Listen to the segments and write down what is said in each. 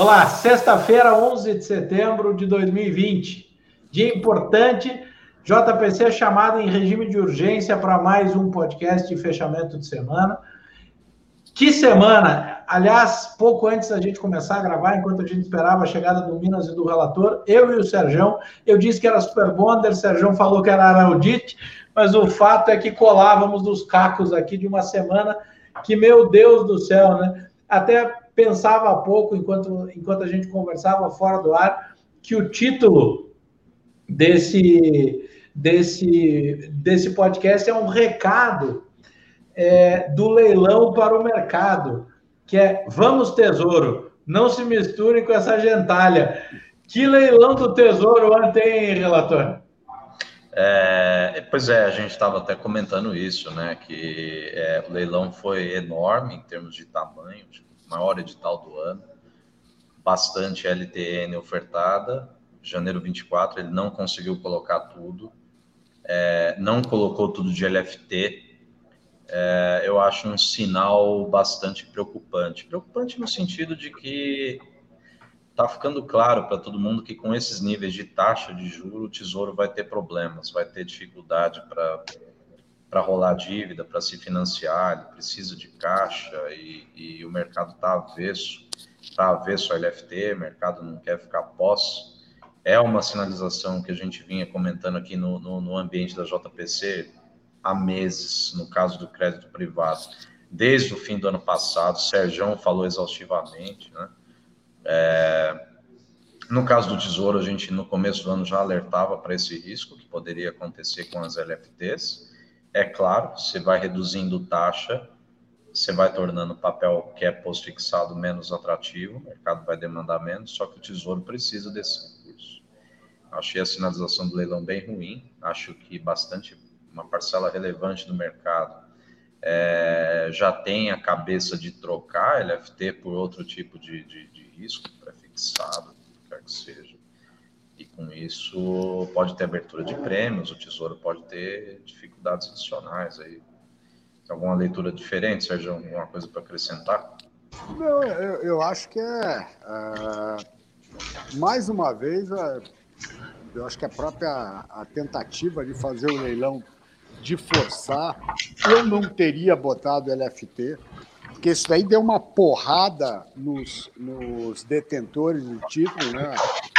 Olá, sexta-feira, 11 de setembro de 2020. Dia importante. JPC é chamado em regime de urgência para mais um podcast de fechamento de semana. Que semana! Aliás, pouco antes da gente começar a gravar, enquanto a gente esperava a chegada do Minas e do relator, eu e o Serjão, eu disse que era Super Bonder, o Serjão falou que era Araudite, mas o fato é que colávamos dos cacos aqui de uma semana que, meu Deus do céu, né? Até pensava há pouco, enquanto, enquanto a gente conversava fora do ar, que o título desse, desse, desse podcast é um recado é, do leilão para o mercado, que é vamos tesouro, não se misture com essa gentalha. Que leilão do tesouro ontem, relator? É, pois é, a gente estava até comentando isso, né? Que é, o leilão foi enorme em termos de tamanho, maior edital do ano, bastante LTN ofertada. Janeiro 24 ele não conseguiu colocar tudo, é, não colocou tudo de LFT. É, eu acho um sinal bastante preocupante. Preocupante no sentido de que está ficando claro para todo mundo que com esses níveis de taxa de juro, o Tesouro vai ter problemas, vai ter dificuldade para para rolar dívida, para se financiar, ele precisa de caixa e, e o mercado está avesso, está avesso ao LFT, o mercado não quer ficar pós. É uma sinalização que a gente vinha comentando aqui no, no, no ambiente da JPC há meses, no caso do crédito privado, desde o fim do ano passado, Sérgio falou exaustivamente, né? É, no caso do Tesouro, a gente no começo do ano já alertava para esse risco que poderia acontecer com as LFTs. É claro, você vai reduzindo taxa, você vai tornando o papel que é pós-fixado menos atrativo, o mercado vai demandar menos, só que o Tesouro precisa desse recurso. Achei a sinalização do leilão bem ruim, acho que bastante, uma parcela relevante do mercado é, já tem a cabeça de trocar LFT por outro tipo de, de, de risco, pré-fixado, quer que seja. Com isso pode ter abertura de prêmios, o Tesouro pode ter dificuldades adicionais aí. Tem alguma leitura diferente, Sérgio? Alguma coisa para acrescentar? Não, eu, eu, acho que é. Uh, mais uma vez, uh, eu acho que a própria a tentativa de fazer o leilão de forçar, eu não teria botado LFT, porque isso daí deu uma porrada nos, nos detentores do título, né?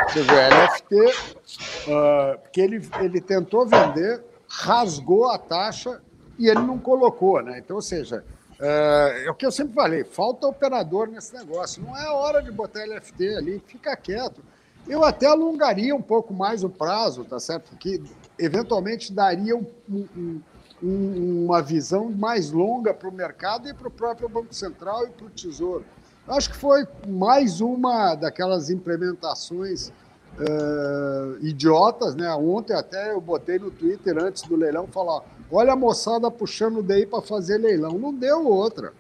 Você vê, LFT, uh, porque ele, ele tentou vender, rasgou a taxa e ele não colocou, né? Então, ou seja, uh, é o que eu sempre falei, falta operador nesse negócio. Não é hora de botar LFT ali, fica quieto. Eu até alongaria um pouco mais o prazo, tá certo? Porque eventualmente daria um, um, um, uma visão mais longa para o mercado e para o próprio Banco Central e para o Tesouro. Acho que foi mais uma daquelas implementações uh, idiotas, né? Ontem até eu botei no Twitter antes do leilão falar: olha a moçada puxando DI para fazer leilão. Não deu outra.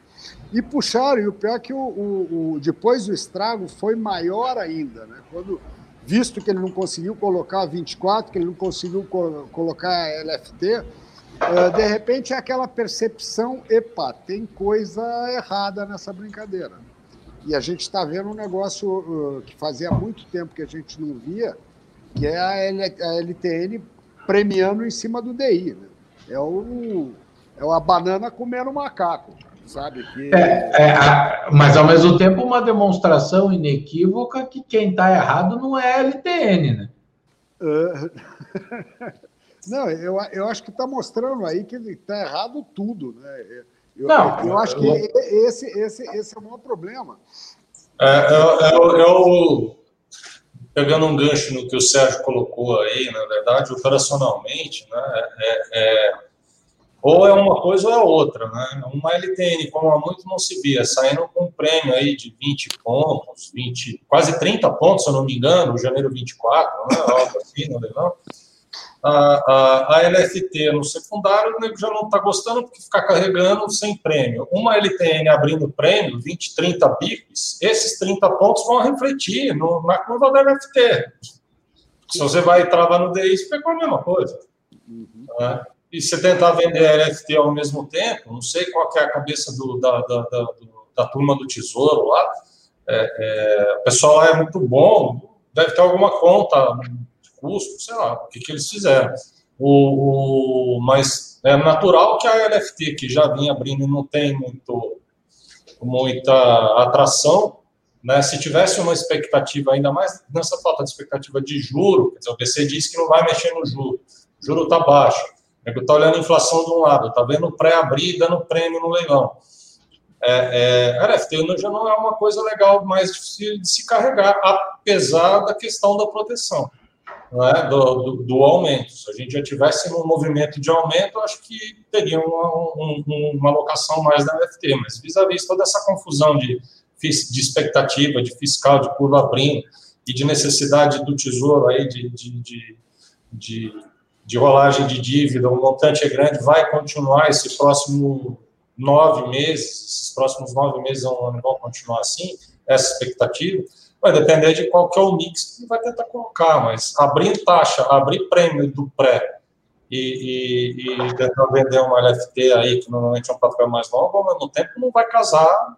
E puxaram, e o pior é que o, o, o, depois o estrago foi maior ainda, né? Quando visto que ele não conseguiu colocar 24, que ele não conseguiu co colocar LFT, uh, eh, de repente é aquela percepção, epa, tem coisa errada nessa brincadeira. E a gente está vendo um negócio uh, que fazia muito tempo que a gente não via, que é a, L a LTN premiando em cima do DI. Né? É, o, é a banana comendo macaco sabe? Que... É, é, mas ao mesmo tempo uma demonstração inequívoca que quem está errado não é a LTN, né? não, eu, eu acho que está mostrando aí que está errado tudo, né? Eu, não, eu, eu acho que esse, esse, esse é o maior problema. É, eu, eu, eu, pegando um gancho no que o Sérgio colocou aí, na verdade, operacionalmente, né, é, é ou é uma coisa ou é outra, né? Uma LTN, como há muito não se via, saindo com um prêmio aí de 20 pontos, 20, quase 30 pontos, se eu não me engano, janeiro 24, né? Algo assim, não legal. A, a, a LFT no secundário, o nego já não está gostando porque ficar carregando sem prêmio. Uma LTN abrindo prêmio, 20, 30 bits, esses 30 pontos vão refletir no, na curva da LFT. Se você vai travar no DI, você pegou a mesma coisa. Uhum. Né? e você tentar vender LFT ao mesmo tempo, não sei qual é a cabeça do, da, da, da, da, turma do Tesouro lá, é, é, o pessoal é muito bom, deve ter alguma conta custo, sei lá, o que, que eles fizeram. O, o, mas é natural que a LFT, que já vinha abrindo, não tem muito, muita atração, né? Se tivesse uma expectativa ainda mais nessa falta de expectativa de juro, dizer, o BC diz que não vai mexer no juro, o juro está baixo, está olhando a inflação de um lado, está vendo pré-abrir dando prêmio no leilão. É, é, LFT já não é uma coisa legal mais difícil de se carregar, apesar da questão da proteção né, do, do, do, aumento. Se a gente já tivesse um movimento de aumento, acho que teria uma, um, uma alocação mais da NFT, mas vis-à-vis toda essa confusão de, de expectativa, de fiscal, de curva abrindo e de necessidade do tesouro aí de, de, de, de, de rolagem de dívida, o montante é grande, vai continuar esse próximo nove meses, esses próximos nove meses ano vão continuar assim, essa expectativa. Vai depender de qual que é o mix que vai tentar colocar, mas abrir taxa, abrir prêmio do pré e, e, e tentar vender uma LFT aí, que normalmente é um papel mais longo, ao mesmo tempo não vai casar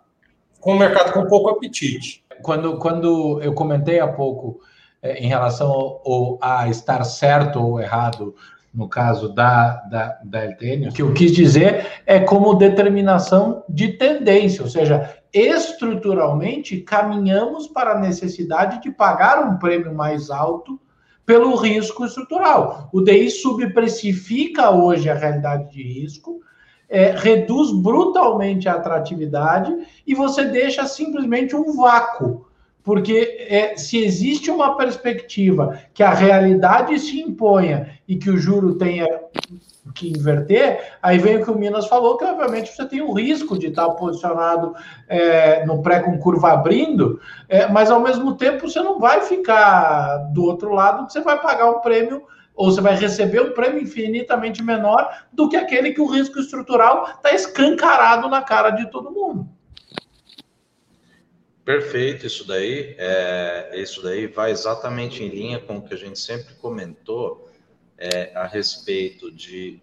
com o mercado com pouco apetite. Quando, quando eu comentei há pouco é, em relação ao, ao, a estar certo ou errado no caso da, da, da LTN, o que eu quis dizer é como determinação de tendência, ou seja, estruturalmente caminhamos para a necessidade de pagar um prêmio mais alto pelo risco estrutural. O DI subprecifica hoje a realidade de risco, é, reduz brutalmente a atratividade e você deixa simplesmente um vácuo. Porque é, se existe uma perspectiva que a realidade se imponha e que o juro tenha que inverter, aí vem o que o Minas falou, que obviamente você tem o risco de estar posicionado é, no pré com curva abrindo, é, mas ao mesmo tempo você não vai ficar do outro lado, você vai pagar um prêmio ou você vai receber um prêmio infinitamente menor do que aquele que o risco estrutural está escancarado na cara de todo mundo. Perfeito, isso daí. É, isso daí vai exatamente em linha com o que a gente sempre comentou é, a respeito de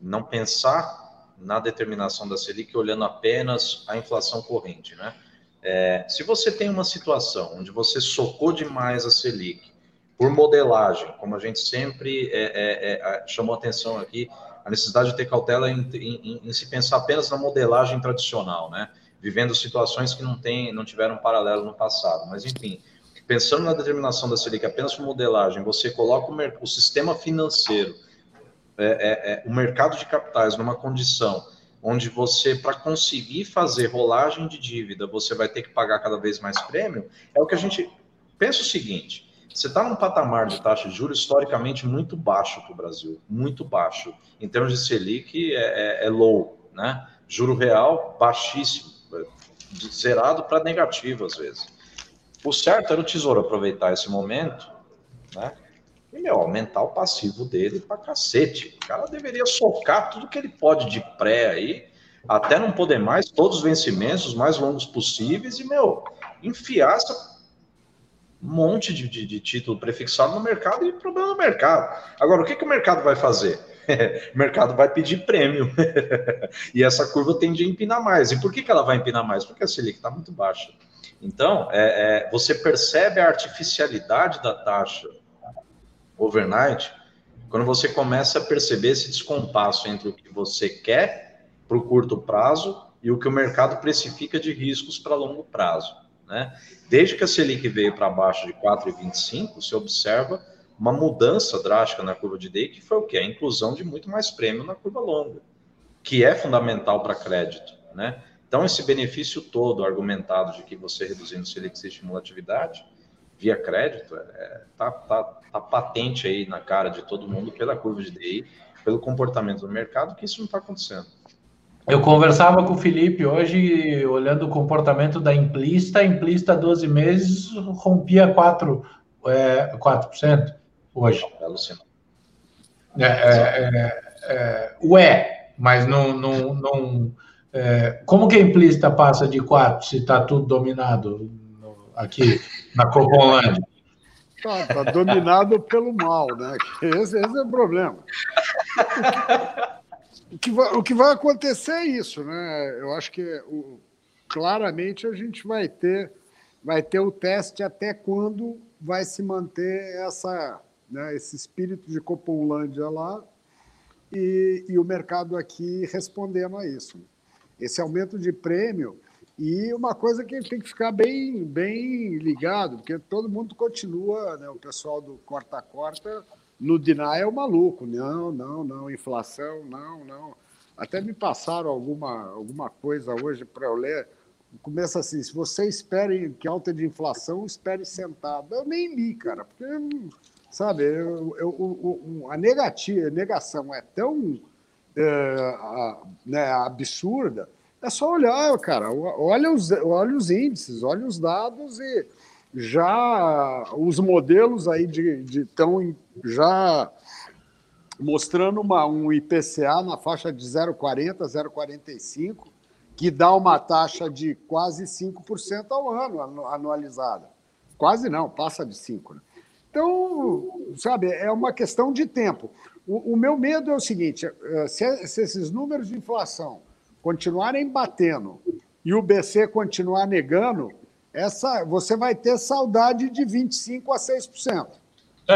não pensar na determinação da Selic olhando apenas a inflação corrente, né? É, se você tem uma situação onde você socou demais a Selic por modelagem, como a gente sempre é, é, é chamou atenção aqui, a necessidade de ter cautela em, em, em, se pensar apenas na modelagem tradicional, né? Vivendo situações que não, tem, não tiveram paralelo no passado. Mas, enfim, pensando na determinação da Selic apenas por modelagem, você coloca o, o sistema financeiro, é, é, é, o mercado de capitais numa condição onde você, para conseguir fazer rolagem de dívida, você vai ter que pagar cada vez mais prêmio, é o que a gente pensa o seguinte. Você está num patamar de taxa de juros historicamente muito baixo para o Brasil, muito baixo. Em termos de Selic, é, é, é low, né? Juro real baixíssimo, zerado para negativo às vezes. O certo era o Tesouro aproveitar esse momento, né? E, meu, aumentar o passivo dele pra cacete. O cara deveria socar tudo que ele pode de pré aí, até não poder mais, todos os vencimentos, os mais longos possíveis, e, meu, enfiar essa monte de, de, de título prefixado no mercado e problema no mercado. Agora, o que, que o mercado vai fazer? O mercado vai pedir prêmio. e essa curva tende a empinar mais. E por que, que ela vai empinar mais? Porque a Selic está muito baixa. Então, é, é, você percebe a artificialidade da taxa overnight quando você começa a perceber esse descompasso entre o que você quer para o curto prazo e o que o mercado precifica de riscos para longo prazo. Né? Desde que a Selic veio para baixo de 4,25, você observa uma mudança drástica na curva de DI, que foi o que? A inclusão de muito mais prêmio na curva longa, que é fundamental para crédito. Né? Então, esse benefício todo argumentado de que você reduzindo Selic você estimula a atividade via crédito, está é, tá, tá, tá patente aí na cara de todo mundo pela curva de DI, pelo comportamento do mercado, que isso não está acontecendo. Eu conversava com o Felipe hoje, olhando o comportamento da Implista, a Implista 12 meses rompia 4%, é, 4% hoje. É, é, é, é, ué, mas não, não, não é, como que a implícita passa de 4 se está tudo dominado no, aqui na Coponlândia? Está tá dominado pelo mal, né? Esse, esse, é o problema. O que, vai, o que vai acontecer é isso, né? Eu acho que o, claramente a gente vai ter vai ter o teste até quando vai se manter essa, né, esse espírito de Copolândia lá e, e o mercado aqui respondendo a isso. Esse aumento de prêmio e uma coisa que tem que ficar bem, bem ligado, porque todo mundo continua, né, o pessoal do corta-corta, no denial maluco. Não, não, não, inflação, não, não. Até me passaram alguma, alguma coisa hoje para eu ler. Começa assim: se você espera que alta de inflação, espere sentado. Eu nem li, cara, porque, sabe, eu, eu, a negativa, a negação é tão é, né, absurda é só olhar, cara. Olha os, olha os índices, olha os dados e já os modelos aí de, de tão já mostrando uma, um IPCA na faixa de 0,40, 0,45, que dá uma taxa de quase 5% ao ano anualizada. Quase não, passa de 5%. Né? Então, sabe, é uma questão de tempo. O, o meu medo é o seguinte: eh, se, se esses números de inflação continuarem batendo e o BC continuar negando, essa, você vai ter saudade de 25% a 6%. É,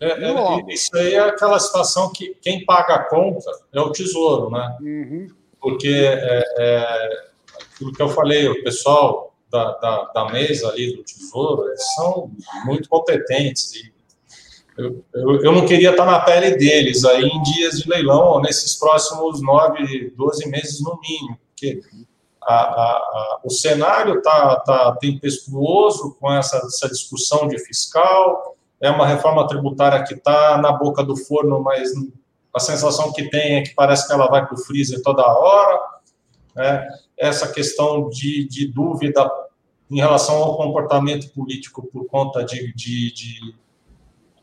é, é, é, isso aí é aquela situação que quem paga a conta é o tesouro, né? Uhum. Porque é, é, aquilo que eu falei, o pessoal da, da, da, mesa ali do tesouro, eles são muito competentes e eu, eu, eu, não queria estar na pele deles aí em dias de leilão, nesses próximos nove, doze meses no mínimo, porque a, a, a, o cenário está tá tempestuoso com essa, essa discussão de fiscal, é uma reforma tributária que está na boca do forno, mas a sensação que tem é que parece que ela vai para o freezer toda hora. Né? Essa questão de, de dúvida em relação ao comportamento político por conta de, de, de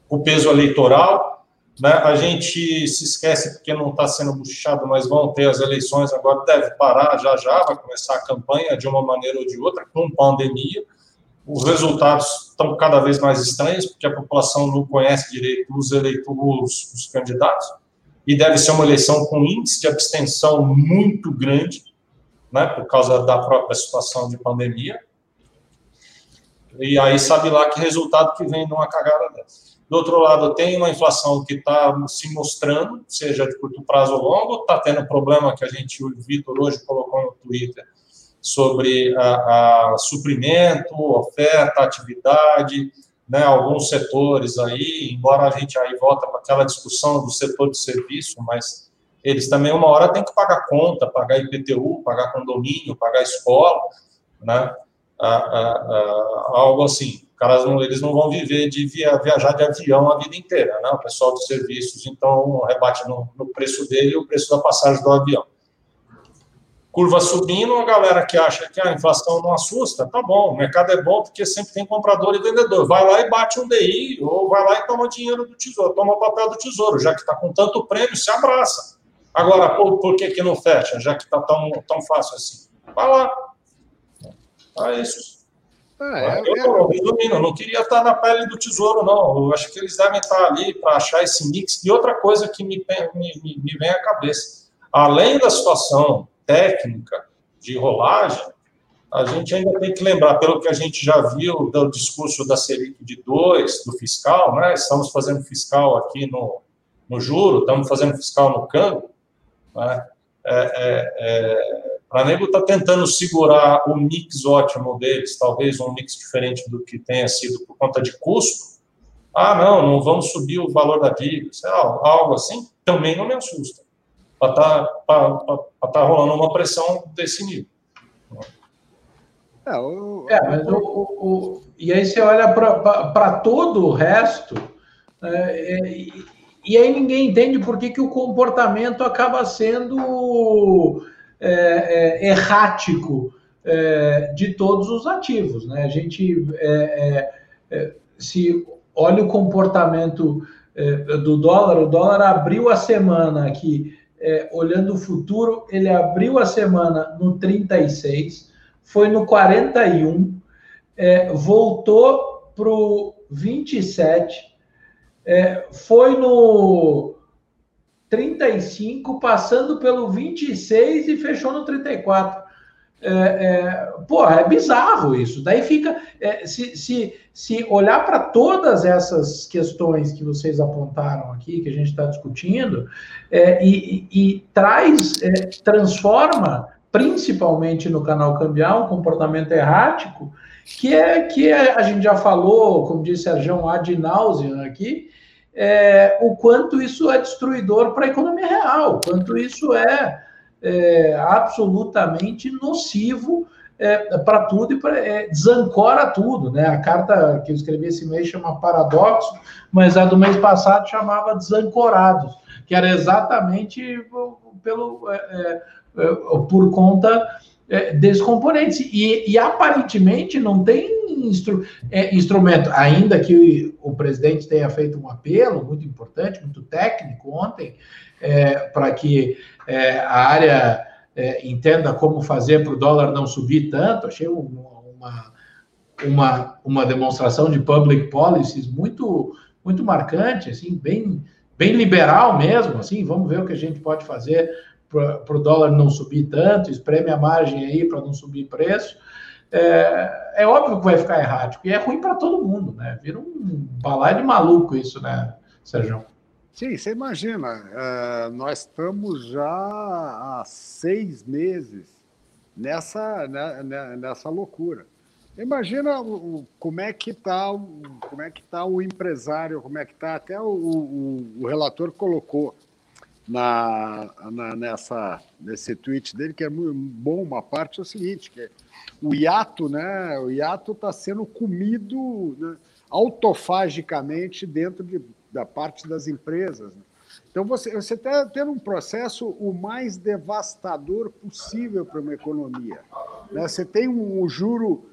o peso eleitoral. Né? A gente se esquece porque não está sendo buchado, mas vão ter as eleições agora, deve parar já já, vai começar a campanha de uma maneira ou de outra, com pandemia. Os resultados estão cada vez mais estranhos, porque a população não conhece direito os eleitores, os candidatos, e deve ser uma eleição com índice de abstenção muito grande, né, por causa da própria situação de pandemia. E aí sabe lá que resultado que vem numa cagada dessa. Do outro lado, tem uma inflação que está se mostrando, seja de curto prazo ou longo, está tendo problema que a gente, o Vitor hoje colocou no Twitter, sobre a, a suprimento, oferta, atividade, né, alguns setores aí, embora a gente aí volta para aquela discussão do setor de serviço, mas eles também uma hora têm que pagar conta, pagar IPTU, pagar condomínio, pagar escola, né, algo assim caras eles não vão viver de via, viajar de avião a vida inteira, né? O pessoal dos serviços, então, rebate no, no preço dele o preço da passagem do avião. Curva subindo, a galera que acha que a inflação não assusta, tá bom, o mercado é bom porque sempre tem comprador e vendedor. Vai lá e bate um DI, ou vai lá e toma dinheiro do tesouro, toma papel do tesouro, já que está com tanto prêmio, se abraça. Agora, por, por que, que não fecha, já que está tão, tão fácil assim? Vai lá. É isso. É, eu, é... resumindo, não queria estar na pele do tesouro, não. Eu acho que eles devem estar ali para achar esse mix. E outra coisa que me, me, me vem à cabeça: além da situação técnica de rolagem, a gente ainda tem que lembrar, pelo que a gente já viu do discurso da Selic de 2, do fiscal, né? Estamos fazendo fiscal aqui no, no juro, estamos fazendo fiscal no câmbio, né? É, é, é Flamengo está tentando segurar o mix ótimo deles, talvez um mix diferente do que tenha sido por conta de custo. Ah, não, não vamos subir o valor da dívida, sei lá, algo assim, também não me assusta. Para estar tá, tá rolando uma pressão desse nível. É, o... é mas o, o, e aí você olha para todo o resto, é, é, e, e aí ninguém entende por que, que o comportamento acaba sendo é, é, errático é, de todos os ativos. Né? A gente é, é, se olha o comportamento do dólar, o dólar abriu a semana aqui, olhando o futuro, ele abriu a semana no 36, foi no 41, voltou para o 27, foi no 35, passando pelo 26 e fechou no 34. É, é, pô, é bizarro isso. Daí fica. É, se, se, se olhar para todas essas questões que vocês apontaram aqui, que a gente está discutindo, é, e, e, e, traz, é, transforma, principalmente no canal cambial, um comportamento errático, que é que é, a gente já falou, como disse Sérgio, ad nauseam aqui, é, o quanto isso é destruidor para a economia real, o quanto isso é, é absolutamente nocivo é, para tudo e pra, é, desancora tudo. Né? A carta que eu escrevi esse mês chama Paradoxo, mas a do mês passado chamava Desancorados, que era exatamente pelo, é, é, é, por conta é, desses componentes. E, e, aparentemente não tem instru é, instrumento, ainda que o presidente tenha feito um apelo muito importante, muito técnico ontem, é, para que é, a área é, entenda como fazer para o dólar não subir tanto. Achei uma, uma, uma demonstração de public policies muito, muito marcante, assim, bem, bem liberal mesmo. Assim, vamos ver o que a gente pode fazer para o dólar não subir tanto, espreme a margem aí para não subir preço. É, é, óbvio que vai ficar errático, e é ruim para todo mundo, né? Vira um balai de maluco isso, né, Sérgio? Sim, você imagina, uh, nós estamos já há seis meses nessa, né, né nessa loucura. Imagina o, como é que está como é que tá o empresário, como é que está até o, o, o relator colocou na, na, nessa, nesse tweet dele, que é muito bom, uma parte é o seguinte, que é, o hiato, né, o hiato está sendo comido né, autofagicamente dentro de, da parte das empresas. Né? Então, você está tendo um processo o mais devastador possível para uma economia. Né? Você tem um, um juro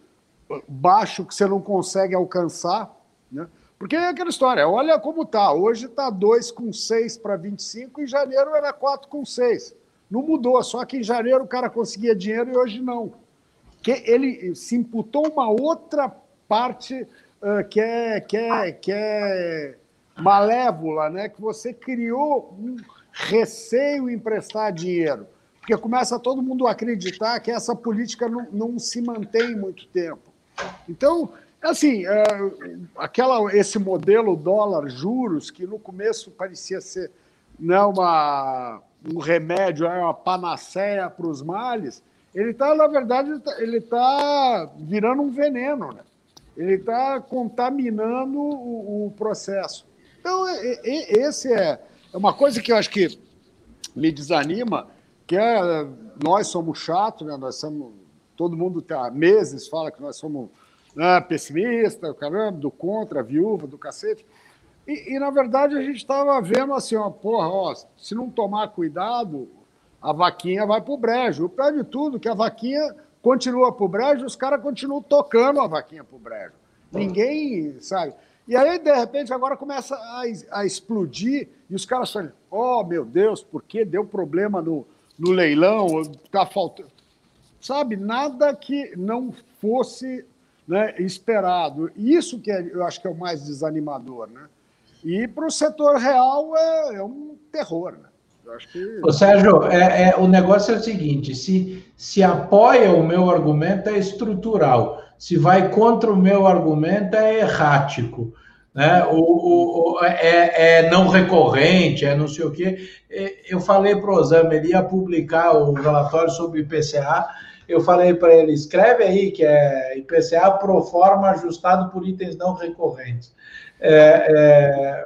baixo que você não consegue alcançar, né? Porque é aquela história, olha como tá. Hoje está 2,6 para 25, em janeiro era 4,6. Não mudou, só que em janeiro o cara conseguia dinheiro e hoje não. Que ele se imputou uma outra parte uh, que, é, que, é, que é malévola, né? que você criou um receio em emprestar dinheiro. Porque começa todo mundo a acreditar que essa política não, não se mantém muito tempo. Então, Assim, é, aquela, esse modelo dólar juros, que no começo parecia ser né, uma, um remédio, é uma panaceia para os males, ele está, na verdade, ele está tá virando um veneno, né? ele está contaminando o, o, processo. Então, esse é, é uma coisa que eu acho que me desanima, que é, nós somos chatos, né? nós somos, todo mundo há meses fala que nós somos né, pessimista, caramba, do contra, viúva, do cacete. E, e na verdade a gente estava vendo assim, ó, porra, ó, se não tomar cuidado, a vaquinha vai para o brejo. O pior de tudo que a vaquinha continua para o brejo, os caras continuam tocando a vaquinha para o brejo. Ninguém sabe. E aí, de repente, agora começa a, a explodir e os caras falam: oh, meu Deus, por que deu problema no, no leilão? Está faltando. Sabe, nada que não fosse né, esperado. Isso que é, eu acho que é o mais desanimador. Né? E para o setor real é, é um terror. Né? Eu acho que... Ô, Sérgio, é, é, o negócio é o seguinte: se, se apoia o meu argumento, é estrutural. Se vai contra o meu argumento, é errático. Né? O, o, é, é, não recorrente, é não sei o quê. É, eu falei para o Osama, ele ia publicar o relatório sobre IPCA eu falei para ele, escreve aí que é IPCA pro forma ajustado por itens não recorrentes. É, é,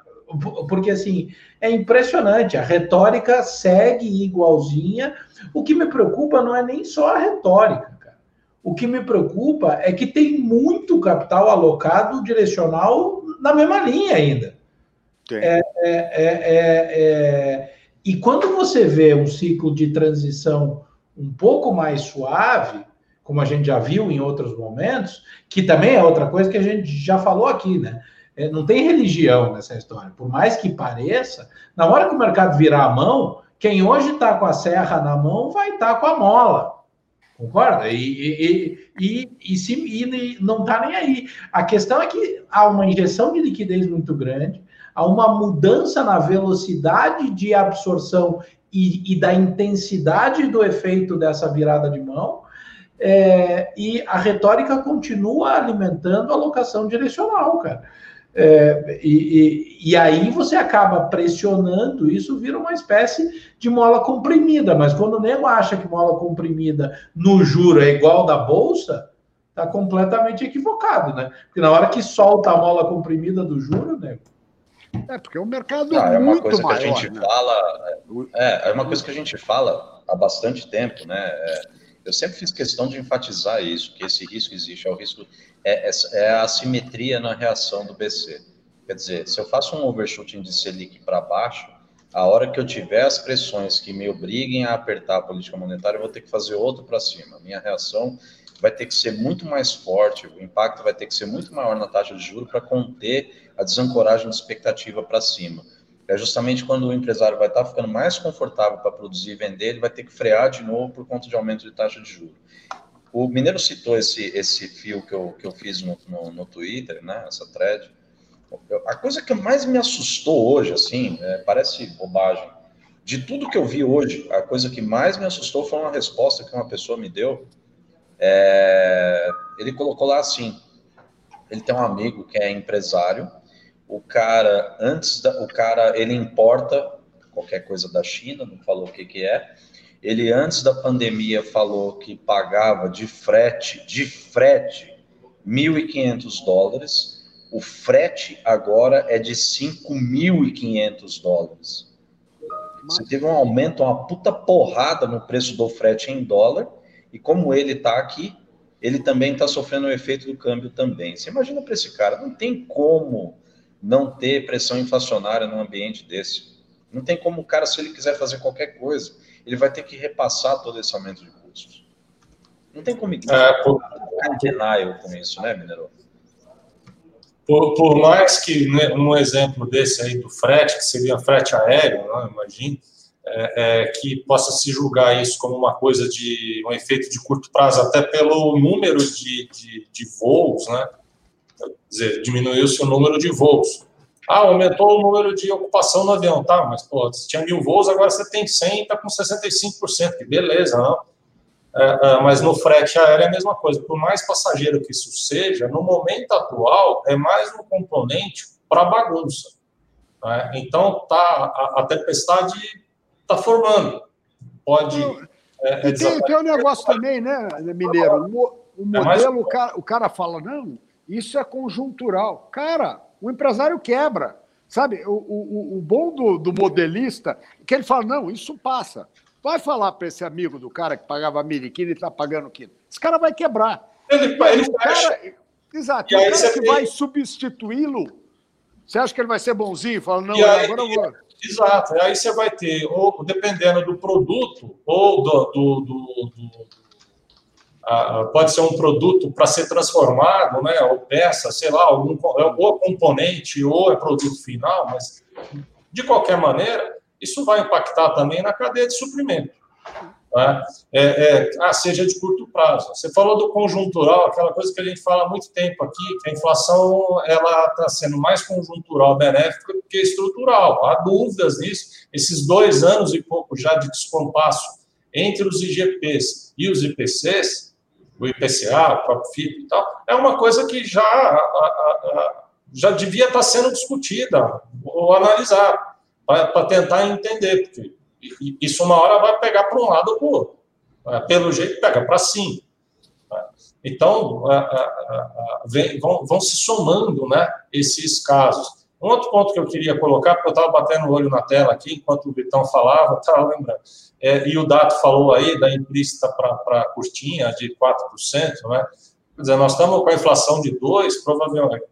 porque, assim, é impressionante, a retórica segue igualzinha. O que me preocupa não é nem só a retórica, cara. O que me preocupa é que tem muito capital alocado direcional na mesma linha ainda. É, é, é, é, é, e quando você vê um ciclo de transição um pouco mais suave, como a gente já viu em outros momentos, que também é outra coisa que a gente já falou aqui, né? É, não tem religião nessa história. Por mais que pareça, na hora que o mercado virar a mão, quem hoje está com a serra na mão vai estar tá com a mola. Concorda? E, e, e, e, se, e não está nem aí. A questão é que há uma injeção de liquidez muito grande, há uma mudança na velocidade de absorção e, e da intensidade do efeito dessa virada de mão. é, e a retórica continua alimentando a alocação direcional, cara. É, e, e, e, aí você acaba pressionando, isso vira uma espécie de mola comprimida, mas quando o nego acha que mola comprimida no juro é igual da bolsa, está completamente equivocado, né? Porque na hora que solta a mola comprimida do juro, nego. É, porque o mercado ah, é uma coisa maior, que a gente né? fala. É, é uma coisa que a gente fala há bastante tempo, né? É, eu sempre fiz questão de enfatizar isso, que esse risco existe, é o risco é, é, é a assimetria na reação do BC. Quer dizer, se eu faço um overshooting de Selic para baixo, a hora que eu tiver as pressões que me obriguem a apertar a política monetária, eu vou ter que fazer outro para cima. Minha reação vai ter que ser muito mais forte, o impacto vai ter que ser muito maior na taxa de juros para conter a desancoragem de expectativa para cima. É justamente quando o empresário vai estar tá ficando mais confortável para produzir e vender, ele vai ter que frear de novo por conta de aumento de taxa de juros. O Mineiro citou esse, esse fio que eu, que eu fiz no, no, no Twitter, né, essa thread. A coisa que mais me assustou hoje, assim, é, parece bobagem, de tudo que eu vi hoje, a coisa que mais me assustou foi uma resposta que uma pessoa me deu. É, ele colocou lá assim: ele tem um amigo que é empresário, o cara, antes da, o cara, ele importa qualquer coisa da China, não falou o que, que é, ele, antes da pandemia, falou que pagava de frete, de frete, 1.500 dólares. O frete agora é de 5.500 dólares. Você teve um aumento, uma puta porrada no preço do frete em dólar. E como ele está aqui, ele também está sofrendo o efeito do câmbio também. Você imagina para esse cara, não tem como não ter pressão inflacionária num ambiente desse. Não tem como o cara, se ele quiser fazer qualquer coisa, ele vai ter que repassar todo esse aumento de custos. Não tem como é, por... denial com isso, né, Mineiro? Por, por, mais que né, um exemplo desse aí do frete, que seria frete aéreo, né, imagine, é, é, que possa se julgar isso como uma coisa de um efeito de curto prazo, até pelo número de, de, de voos, né? Quer dizer, diminuiu-se o número de voos. Ah, aumentou o número de ocupação no avião, tá? Mas, pô, se tinha mil voos, agora você tem 100 e está com 65%, que beleza, não? É, é, mas no frete aéreo é a mesma coisa. Por mais passageiro que isso seja, no momento atual, é mais um componente para bagunça. Né? Então, tá, a, a tempestade está formando. Pode. É, é tem, tem um negócio também, né, Mineiro? O, o modelo, mais... o, cara, o cara fala, não, isso é conjuntural. Cara, o empresário quebra. Sabe, o, o, o bom do, do modelista é que ele fala: não, isso passa. Vai falar para esse amigo do cara que pagava mil e está pagando quilo. Esse cara vai quebrar. Ele, ele o cara, exato. E o cara que tem... vai substituí-lo, você acha que ele vai ser bonzinho? Fala, não, aí, agora eu vou. Exato. Aí você vai ter, ou dependendo do produto, ou do, do, do, do pode ser um produto para ser transformado, né, ou peça, sei lá, algum, é, ou componente, ou é produto final, mas de qualquer maneira, isso vai impactar também na cadeia de suprimento. Né? É, é, ah, seja de curto prazo. Você falou do conjuntural, aquela coisa que a gente fala há muito tempo aqui, que a inflação ela está sendo mais conjuntural benéfica do que estrutural. Há dúvidas nisso. Esses dois anos e pouco já de descompasso entre os IGPs e os IPCs, o IPCA, o próprio FIP e tal, é uma coisa que já, já devia estar sendo discutida ou analisada, para tentar entender, porque isso uma hora vai pegar para um lado ou para o outro. É, pelo jeito, pega para cima. Né? Então, vem, vão, se somando né, esses casos. Um outro ponto que eu queria colocar, porque eu estava batendo o olho na tela aqui, enquanto o Vitão falava, estava lembrando. É, e o Dato falou aí da implícita para curtinha de 4%, né? Quer dizer, nós estamos com a inflação de 2%, provavelmente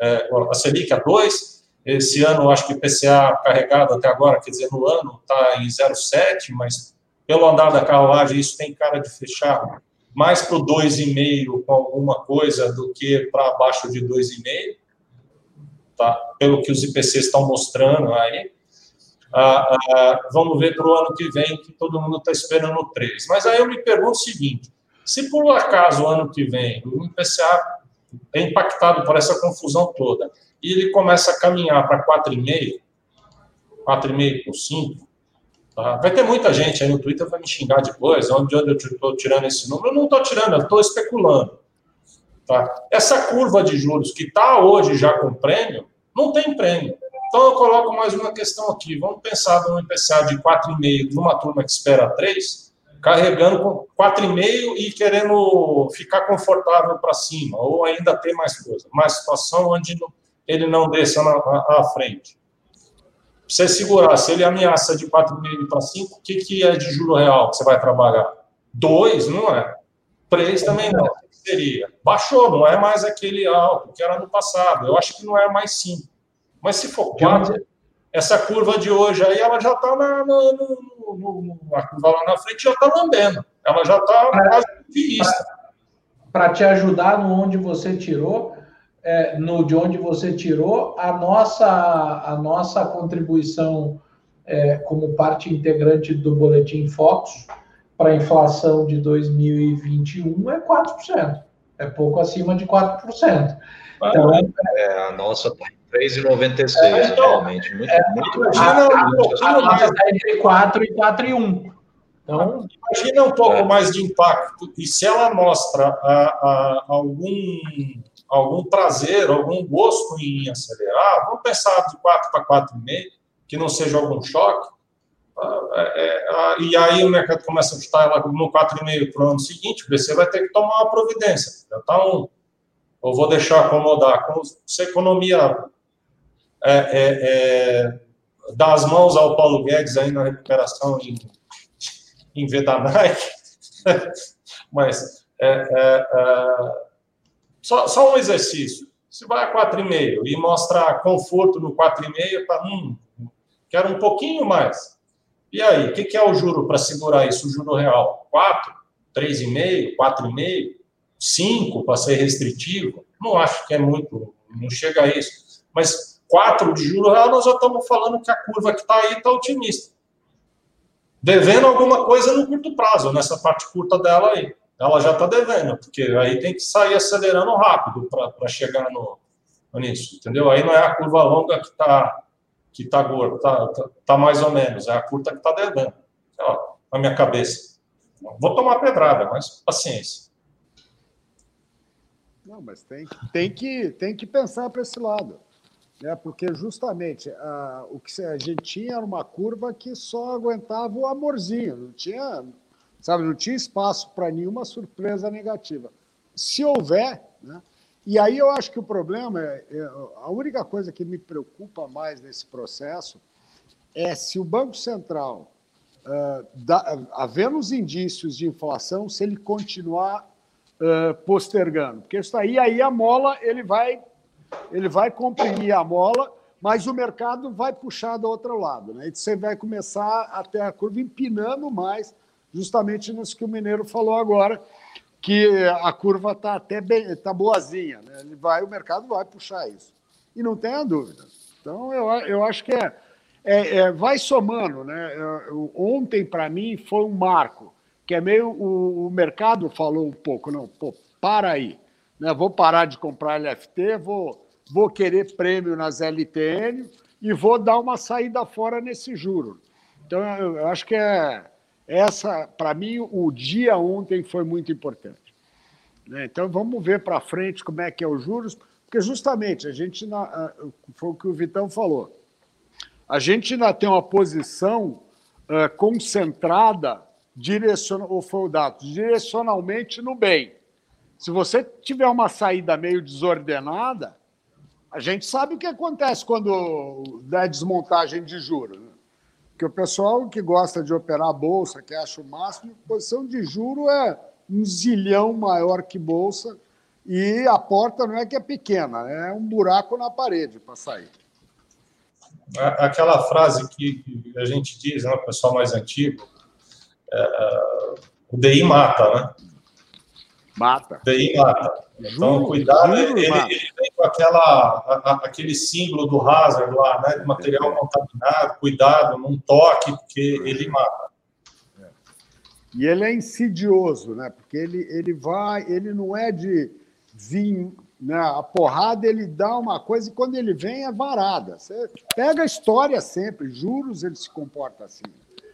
é, a Selic a 2%, esse ano acho que o PCA carregado até agora, quer dizer, no ano está em 0,7%, mas pelo andar da carruagem isso tem cara de fechar mais para o 2,5% com alguma coisa do que para abaixo de 2,5%, tá? pelo que os IPCs estão mostrando aí. Ah, ah, vamos ver para o ano que vem, que todo mundo está esperando 3. Mas aí eu me pergunto o seguinte: se por acaso o ano que vem o IPCA é impactado por essa confusão toda e ele começa a caminhar para 4,5, 4,5 por 5, Tá? Vai ter muita gente aí no Twitter vai me xingar depois, onde eu estou tirando esse número. Eu não estou tirando, eu estou especulando. Tá? Essa curva de juros que está hoje já com prêmio, não tem prêmio. Então eu coloco mais uma questão aqui. Vamos pensar num IPCA de 4,5 de uma turma que espera 3, carregando com 4,5 e querendo ficar confortável para cima, ou ainda ter mais coisa. Mais situação onde ele não desça na, na, na frente. Você segurar, se ele ameaça de 4,5 para 5, o que, que é de juro real que você vai trabalhar? 2, não é? 3 também não. Seria. Baixou, não é mais aquele alto que era no passado. Eu acho que não é mais 5. Mas se for 4, essa curva de hoje aí, ela já está na, no, no, no, lá na frente, já está lambendo. Ela já está quase. Para te ajudar no onde você tirou, é, no de onde você tirou, a nossa, a nossa contribuição é, como parte integrante do Boletim Focus para a inflação de 2021 é 4%. É pouco acima de 4%. Então, é, a nossa está 3,96 é, então, atualmente. Muito, é, muito imagina, a, nossa está entre 4 e 4,1. Então, imagina um pouco é. mais de impacto. E se ela mostra a, a, algum, algum prazer, algum gosto em acelerar, vamos pensar de 4 para 4,5, que não seja algum choque. É, é, e aí o mercado começa a chutar ela no 4,5 para o ano seguinte, o BC vai ter que tomar uma providência. Então, eu vou deixar acomodar. Se a economia é, é, é, dar as mãos ao Paulo Guedes aí na recuperação em, em Vedanai, mas é, é, só, só, um exercício. Se vai a 4,5 e mostra conforto no 4,5, para hum, quero um pouquinho mais. E aí, o que, que é o juro para segurar isso, o juro real? 4, 3,5, 4,5, 5 para ser restritivo? Não acho que é muito, não chega a isso. Mas 4 de juros real, nós já estamos falando que a curva que está aí está otimista. Devendo alguma coisa no curto prazo, nessa parte curta dela aí. Ela já está devendo, porque aí tem que sair acelerando rápido para chegar no, nisso, entendeu? Aí não é a curva longa que está que tá gorda, tá, tá, tá, mais ou menos, é a curta que está devendo. Ó, na minha cabeça. Vou tomar pedrada, mas paciência. Não, mas tem, tem, que, tem que pensar para esse lado né? porque justamente a, o que a gente tinha era uma curva que só aguentava o amorzinho, não tinha, sabe, não tinha espaço para nenhuma surpresa negativa. Se houver, né? E aí eu acho que o problema é, é, a única coisa que me preocupa mais nesse processo é se o Banco Central, uh, havendo os indícios de inflação, se ele continuar uh, postergando, porque isso aí, aí a mola ele vai ele vai comprimir a mola, mas o mercado vai puxar do outro lado. Né? E você vai começar até a curva empinando mais, justamente nisso que o Mineiro falou agora, que a curva está até bem, está boazinha. Né? Ele vai, o mercado vai puxar isso. E não tenha dúvida. Então, eu, eu acho que é, é, é vai somando. Né? ontem, para mim, foi um marco, que é meio. O, o mercado falou um pouco, não, pô, para aí né? Vou parar de comprar LFT, vou, vou querer prêmio nas LTN e vou dar uma saída fora nesse juro. Então, eu acho que é essa, para mim, o dia ontem foi muito importante. Né? Então, vamos ver para frente como é que é os juros, porque justamente a gente, foi o que o Vitão falou, a gente ainda tem uma posição uh, concentrada, direcional, ou foi o dado, direcionalmente no bem. Se você tiver uma saída meio desordenada, a gente sabe o que acontece quando dá desmontagem de juros. Né? Porque o pessoal que gosta de operar bolsa, que acha o máximo, posição de juro é um zilhão maior que bolsa e a porta não é que é pequena, é um buraco na parede para sair. Aquela frase que a gente diz, né, o pessoal mais antigo, é o DI mata, né? Mata. Daí mata. Então, cuidado, ele, ele, vem com aquela, a, aquele símbolo do Hazard lá, né? De material contaminado, cuidado, não toque, porque ele mata. E ele é insidioso, né? Porque ele, ele vai, ele não é de vir, né? A porrada ele dá uma coisa e quando ele vem é varada. Você pega a história sempre, juros ele se comporta assim.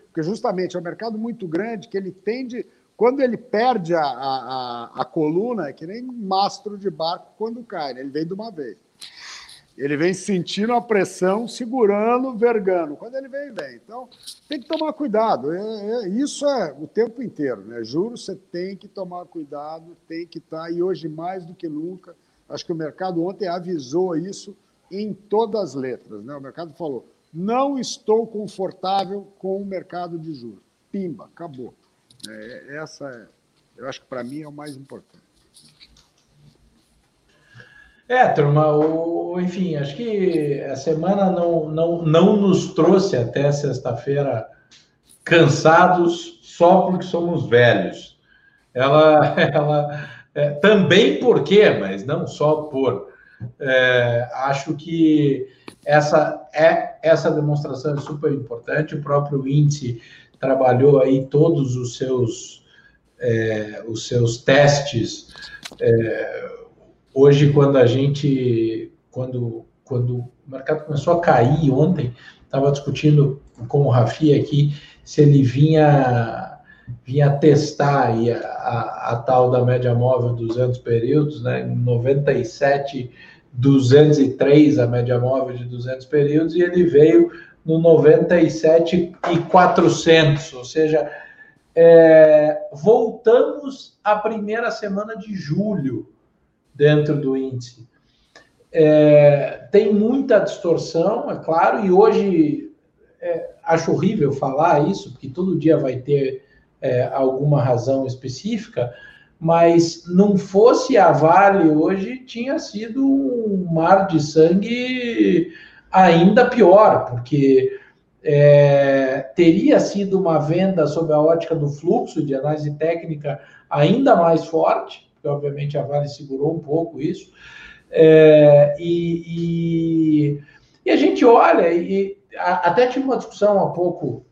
Porque justamente é um mercado muito grande que ele tende. Quando ele perde a, a, a coluna, é que nem mastro de barco quando cai, né? ele vem de uma vez. Ele vem sentindo a pressão, segurando, vergando. Quando ele vem, vem. Então, tem que tomar cuidado. É, é, isso é o tempo inteiro. Né? Juro, você tem que tomar cuidado, tem que estar. Tá, e hoje, mais do que nunca, acho que o mercado ontem avisou isso em todas as letras. Né? O mercado falou: não estou confortável com o mercado de juros. Pimba, acabou. É, essa, é, eu acho que para mim é o mais importante. É, turma, o, enfim, acho que a semana não, não, não nos trouxe até sexta-feira cansados só porque somos velhos. Ela, ela é, também porque, mas não só por. É, acho que essa é essa demonstração é super importante. O próprio índice trabalhou aí todos os seus é, os seus testes é, Hoje, quando a gente, quando, quando o mercado começou a cair ontem, estava discutindo com o Rafi aqui se ele vinha, vinha testar aí a, a, a tal da média móvel 200 períodos, né? Em 97, 203 a média móvel de 200 períodos, e ele veio no 97 e 400, ou seja, é, voltamos à primeira semana de julho dentro do índice. É, tem muita distorção, é claro, e hoje é, acho horrível falar isso, porque todo dia vai ter é, alguma razão específica, mas não fosse a Vale hoje, tinha sido um mar de sangue ainda pior, porque é, teria sido uma venda sob a ótica do fluxo de análise técnica ainda mais forte, porque obviamente a Vale segurou um pouco isso. É, e, e, e, a gente olha, e a, até tive uma discussão há pouco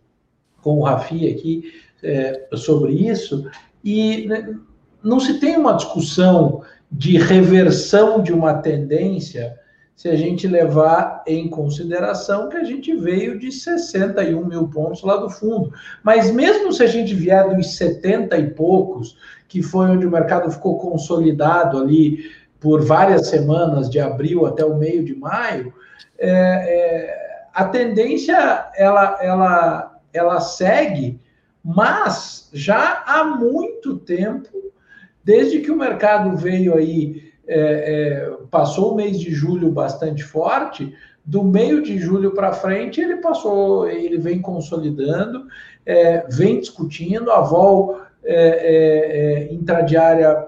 com o Rafi aqui é, sobre isso, e né, não se tem uma discussão de reversão de uma tendência se a gente levar em consideração que a gente veio de 61 mil pontos lá do fundo. Mas mesmo se a gente vier dos 70 e poucos, que foi onde o mercado ficou consolidado ali por várias semanas, de abril até o meio de maio, é, é, a tendência ela, ela, ela segue, mas já há muito tempo, desde que o mercado veio aí é, é, passou o mês de julho bastante forte, do meio de julho para frente ele passou, ele vem consolidando, é, vem discutindo, a vol é, é, é, intradiária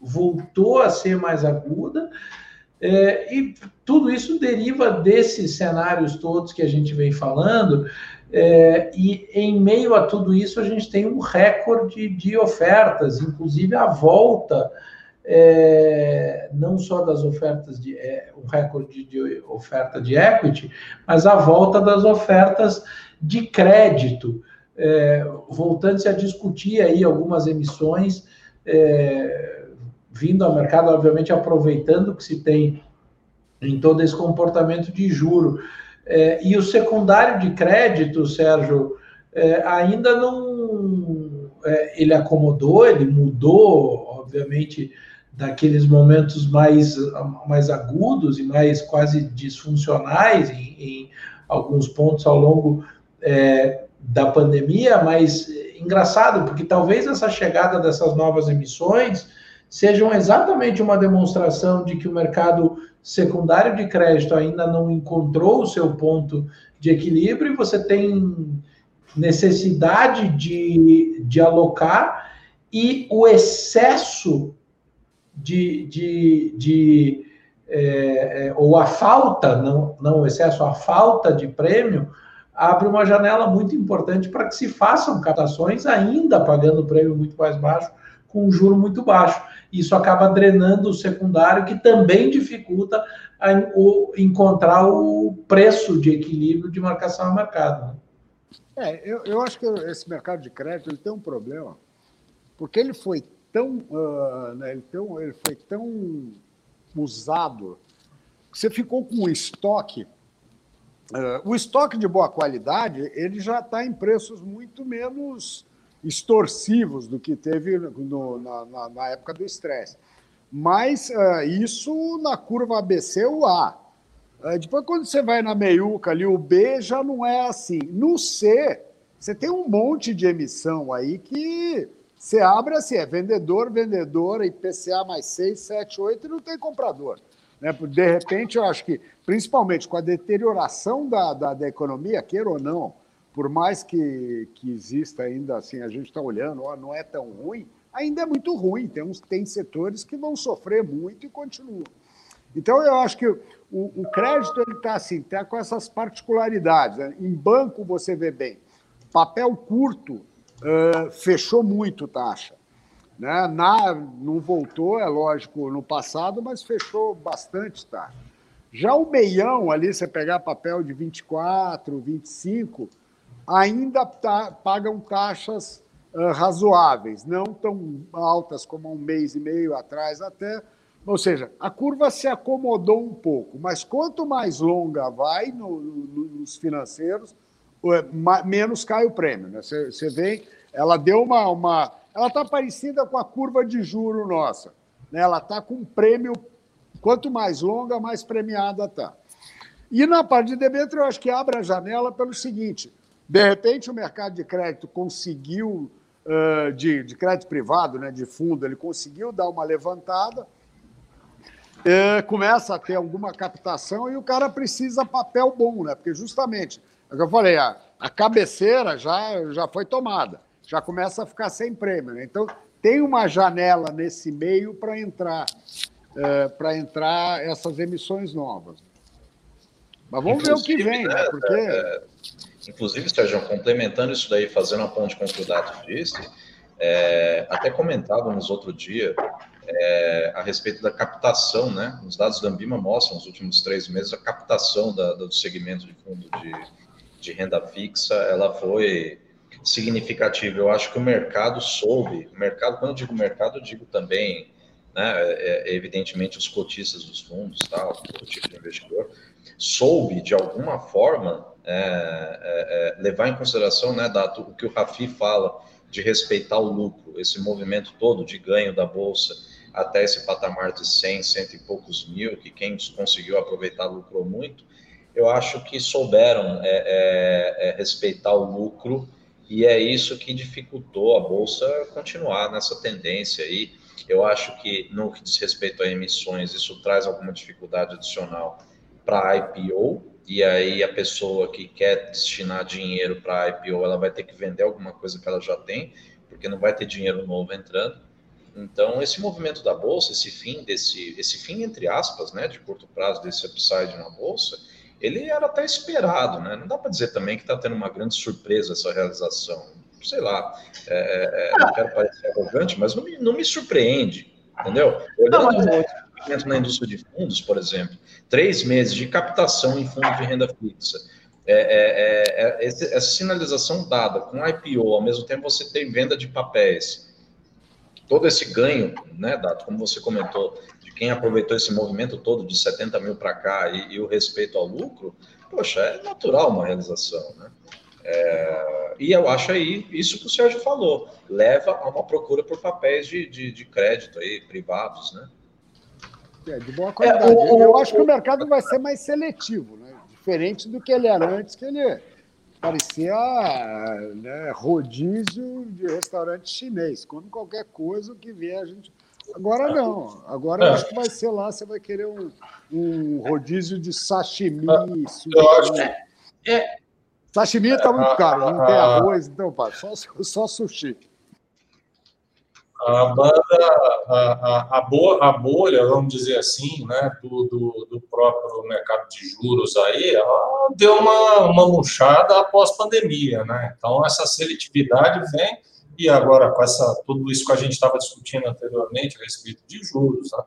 voltou a ser mais aguda, e tudo isso deriva desses cenários todos que a gente vem falando, e em meio a tudo isso a gente tem um recorde de ofertas, inclusive a volta é, não só das ofertas de é, um recorde de oferta de equity, mas a volta das ofertas de crédito, é, voltando-se a discutir aí algumas emissões é, vindo ao mercado, obviamente aproveitando que se tem em todo esse comportamento de juro. É, e o secundário de crédito, Sérgio, é, ainda não ele acomodou, ele mudou, obviamente, daqueles momentos mais, mais agudos e mais quase disfuncionais em, em alguns pontos ao longo é, da pandemia, mas engraçado, porque talvez essa chegada dessas novas emissões sejam exatamente uma demonstração de que o mercado secundário de crédito ainda não encontrou o seu ponto de equilíbrio e você tem necessidade de, de alocar e o excesso de, de, de é, é, ou a falta, não, não o excesso, a falta de prêmio, abre uma janela muito importante para que se façam captações ainda pagando prêmio muito mais baixo, com um juro muito baixo. Isso acaba drenando o secundário, que também dificulta a, o, encontrar o preço de equilíbrio de marcação a mercado. Né? É, eu, eu acho que esse mercado de crédito ele tem um problema, porque ele foi tão, uh, né, ele, tão, ele foi tão usado que você ficou com um estoque uh, o estoque de boa qualidade ele já está em preços muito menos extorsivos do que teve no, na, na, na, época do estresse. Mas uh, isso na curva ABC, o A. Uh, depois, quando você vai na meiuca ali, o B já não é assim. No C, você tem um monte de emissão aí que você abre assim, é vendedor, vendedor, IPCA mais 6, 7, 8 e não tem comprador. Né? De repente, eu acho que, principalmente com a deterioração da, da, da economia, queira ou não, por mais que, que exista ainda assim, a gente está olhando, ó, não é tão ruim, ainda é muito ruim. Tem, uns, tem setores que vão sofrer muito e continuam. Então, eu acho que o, o crédito está assim, tá com essas particularidades. Né? Em banco, você vê bem, papel curto uh, fechou muito taxa. Né? Na, não voltou, é lógico, no passado, mas fechou bastante taxa. Já o meião ali, você pegar papel de 24, 25, ainda tá, pagam taxas uh, razoáveis, não tão altas como um mês e meio atrás até. Ou seja, a curva se acomodou um pouco, mas quanto mais longa vai no, no, nos financeiros, menos cai o prêmio. Né? Você, você vê, ela deu uma. uma ela está parecida com a curva de juro nossa. Né? Ela está com um prêmio, quanto mais longa, mais premiada está. E na parte de debênture, eu acho que abre a janela pelo seguinte: de repente, o mercado de crédito conseguiu, de, de crédito privado, né, de fundo, ele conseguiu dar uma levantada, começa a ter alguma captação e o cara precisa papel bom, né? Porque justamente, é o que eu falei, a, a cabeceira já, já foi tomada, já começa a ficar sem prêmio. Né? Então, tem uma janela nesse meio para entrar, uh, para entrar essas emissões novas. Mas vamos Inclusive, ver o que vem, né? né? Porque. É, Inclusive, Sérgio, complementando isso daí, fazendo a ponte com o que o Dato disse, é, até comentávamos outro dia é, a respeito da captação, né? Os dados da Ambima mostram nos últimos três meses a captação da, do segmento de fundo de, de renda fixa, ela foi significativa. Eu acho que o mercado soube, o mercado, quando eu digo mercado, eu digo também, né, é, é evidentemente, os cotistas dos fundos, tal, todo tipo de investidor, soube, de alguma forma, é, é, é, levar em consideração né, o que o Rafi fala de respeitar o lucro, esse movimento todo de ganho da Bolsa até esse patamar de 100, cento e poucos mil, que quem conseguiu aproveitar lucrou muito, eu acho que souberam é, é, é, respeitar o lucro e é isso que dificultou a Bolsa continuar nessa tendência aí. Eu acho que, no que diz respeito a emissões, isso traz alguma dificuldade adicional para IPO, e aí a pessoa que quer destinar dinheiro para IPO, ela vai ter que vender alguma coisa que ela já tem, porque não vai ter dinheiro novo entrando. Então, esse movimento da bolsa, esse fim desse, esse fim entre aspas, né, de curto prazo desse upside na bolsa, ele era até esperado, né? Não dá para dizer também que está tendo uma grande surpresa essa realização. Sei lá, é, é, é não quero parecer arrogante, mas não me, não me surpreende, entendeu? Olhando não, mas na indústria de fundos, por exemplo, três meses de captação em fundo de renda fixa, é, é, é, é essa sinalização dada com IPO, ao mesmo tempo você tem venda de papéis, todo esse ganho, né, Dato, como você comentou, quem aproveitou esse movimento todo de 70 mil para cá e, e, o respeito ao lucro, poxa, é natural uma realização, né? É, e eu acho aí, isso que o Sérgio falou, leva a uma procura por papéis de, de, de crédito aí, privados, né? É, de boa qualidade. É, o, eu acho que o mercado vai ser mais seletivo, né? diferente do que ele era antes, que ele parecia né, rodízio de restaurante chinês. Come qualquer coisa que vier a gente. Agora não. Agora eu acho que vai ser lá, você vai querer um, um rodízio de sashimi. Eu acho que... É. Sashimi está muito caro, não tem arroz, então, pá, só, só sushi a banda, a, a, a bolha, vamos dizer assim, né, do, do, do, próprio mercado de juros aí, ela deu uma, uma murchada após pandemia, né? Então, essa seletividade vem, e agora com essa, tudo isso que a gente estava discutindo anteriormente a respeito de juros, né?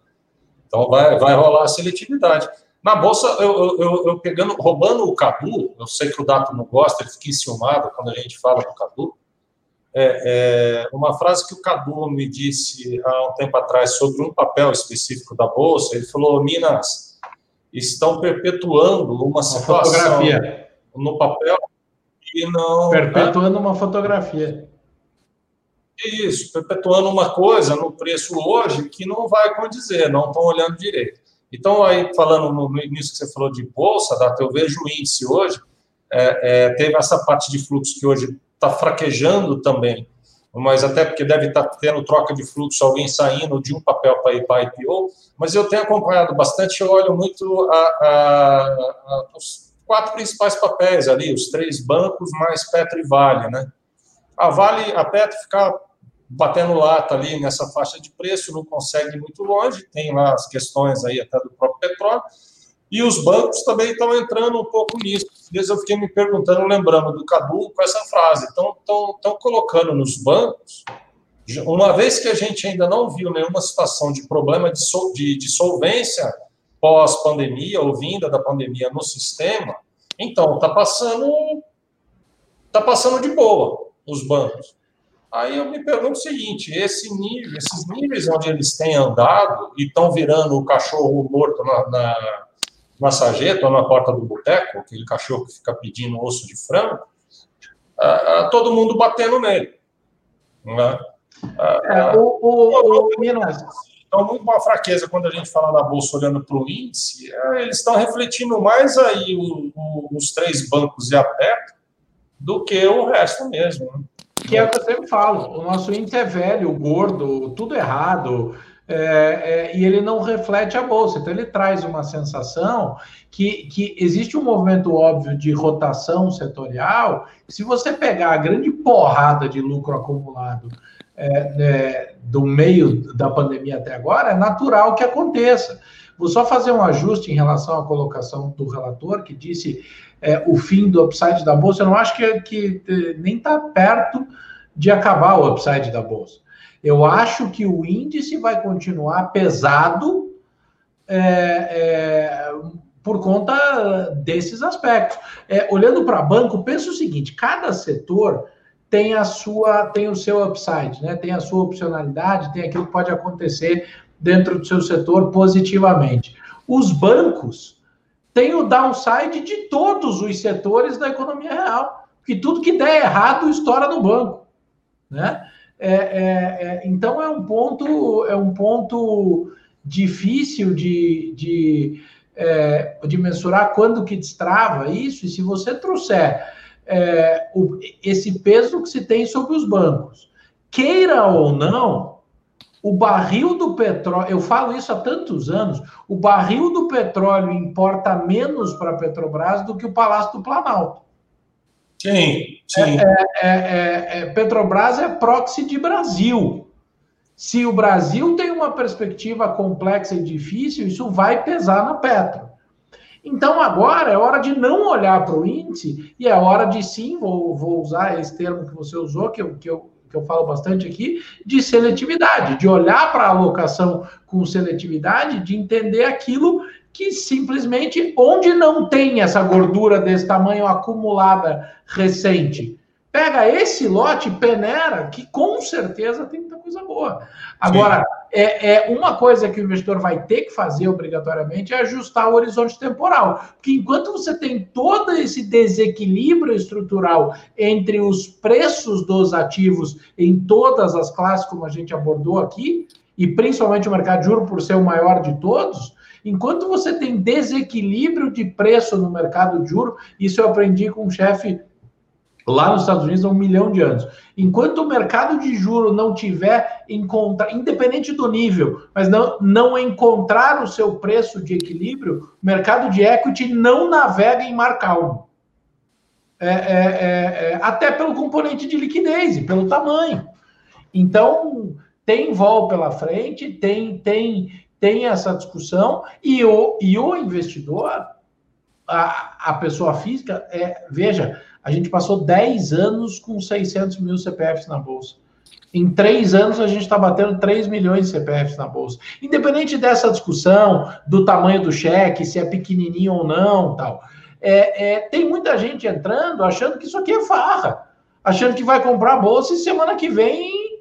Então, vai, vai rolar a seletividade. Na bolsa, eu, eu, eu, pegando, roubando o Cadu, eu sei que o Dato não gosta, ele fica enciumado quando a gente fala do Cadu, é, é, uma frase que o Cadu me disse há um tempo atrás sobre um papel específico da Bolsa, ele falou, Minas, estão perpetuando uma, uma situação fotografia. no papel e não. Perpetuando né? uma fotografia. Isso, perpetuando uma coisa no preço hoje que não vai condizer, não estão olhando direito. Então, aí, falando no, início que você falou de bolsa, Data, eu vejo o índice hoje, é, é, teve essa parte de fluxo que hoje está fraquejando também, mas até porque deve estar tá tendo troca de fluxo, alguém saindo de um papel para ir para IPO, mas eu tenho acompanhado bastante, eu olho muito a, a, a, os quatro principais papéis ali, os três bancos mais Petro e Vale, né? A Vale, a Petro fica batendo lata ali nessa faixa de preço, não consegue ir muito longe, tem lá as questões aí até do próprio petróleo, e os bancos também estão entrando um pouco nisso. Às eu fiquei me perguntando, lembrando do Cadu com essa frase, estão colocando nos bancos, uma vez que a gente ainda não viu nenhuma situação de problema de, sol, de, de solvência pós-pandemia ou vinda da pandemia no sistema, então está passando, tá passando de boa os bancos. Aí eu me pergunto o seguinte: esse nível, esses níveis onde eles têm andado e estão virando o cachorro morto na, na, na sarjeta ou na porta do boteco, aquele cachorro que fica pedindo osso de frango, uh, uh, todo mundo batendo nele. Né? É, o, o, o Minas. Então, muito uma fraqueza quando a gente fala da bolsa olhando para o índice, é, eles estão refletindo mais aí o, os três bancos e a PEP do que o resto mesmo. Né? Que é o que eu sempre falo, o nosso índice é velho, gordo, tudo errado, é, é, e ele não reflete a bolsa. Então, ele traz uma sensação que, que existe um movimento óbvio de rotação setorial. Se você pegar a grande porrada de lucro acumulado é, né, do meio da pandemia até agora, é natural que aconteça. Vou só fazer um ajuste em relação à colocação do relator, que disse é, o fim do upside da bolsa, eu não acho que, que é, nem está perto de acabar o upside da bolsa. Eu acho que o índice vai continuar pesado é, é, por conta desses aspectos. É, olhando para banco, pensa o seguinte: cada setor tem a sua, tem o seu upside, né? Tem a sua opcionalidade, tem aquilo que pode acontecer dentro do seu setor positivamente. Os bancos tem o downside de todos os setores da economia real, porque tudo que der errado estoura no banco, né? É, é, é, então é um ponto é um ponto difícil de, de, é, de mensurar quando que destrava isso e se você trouxer é, o, esse peso que se tem sobre os bancos, queira ou não, o barril do petróleo, eu falo isso há tantos anos, o barril do petróleo importa menos para a Petrobras do que o Palácio do Planalto. Sim, sim. É, é, é, é, Petrobras é proxy de Brasil. Se o Brasil tem uma perspectiva complexa e difícil, isso vai pesar na Petro. Então agora é hora de não olhar para o índice e é hora de sim, vou, vou usar esse termo que você usou, que eu, que eu que eu falo bastante aqui, de seletividade, de olhar para a alocação com seletividade, de entender aquilo que simplesmente, onde não tem essa gordura desse tamanho acumulada recente, Pega esse lote, peneira, que com certeza tem muita coisa boa. Agora, é, é, uma coisa que o investidor vai ter que fazer obrigatoriamente é ajustar o horizonte temporal. Porque enquanto você tem todo esse desequilíbrio estrutural entre os preços dos ativos em todas as classes, como a gente abordou aqui, e principalmente o mercado de juros por ser o maior de todos, enquanto você tem desequilíbrio de preço no mercado de juros, isso eu aprendi com um chefe lá nos Estados Unidos há um milhão de anos. Enquanto o mercado de juro não tiver encontrar, independente do nível, mas não, não encontrar o seu preço de equilíbrio, o mercado de equity não navega em mar calmo. É, é, é, é, até pelo componente de liquidez e pelo tamanho. Então, tem vol pela frente, tem, tem, tem essa discussão, e o, e o investidor, a, a pessoa física, é, veja, a gente passou 10 anos com 600 mil CPFs na Bolsa. Em três anos, a gente está batendo 3 milhões de CPFs na Bolsa. Independente dessa discussão do tamanho do cheque, se é pequenininho ou não, tal. É, é, tem muita gente entrando achando que isso aqui é farra. Achando que vai comprar a Bolsa e semana que vem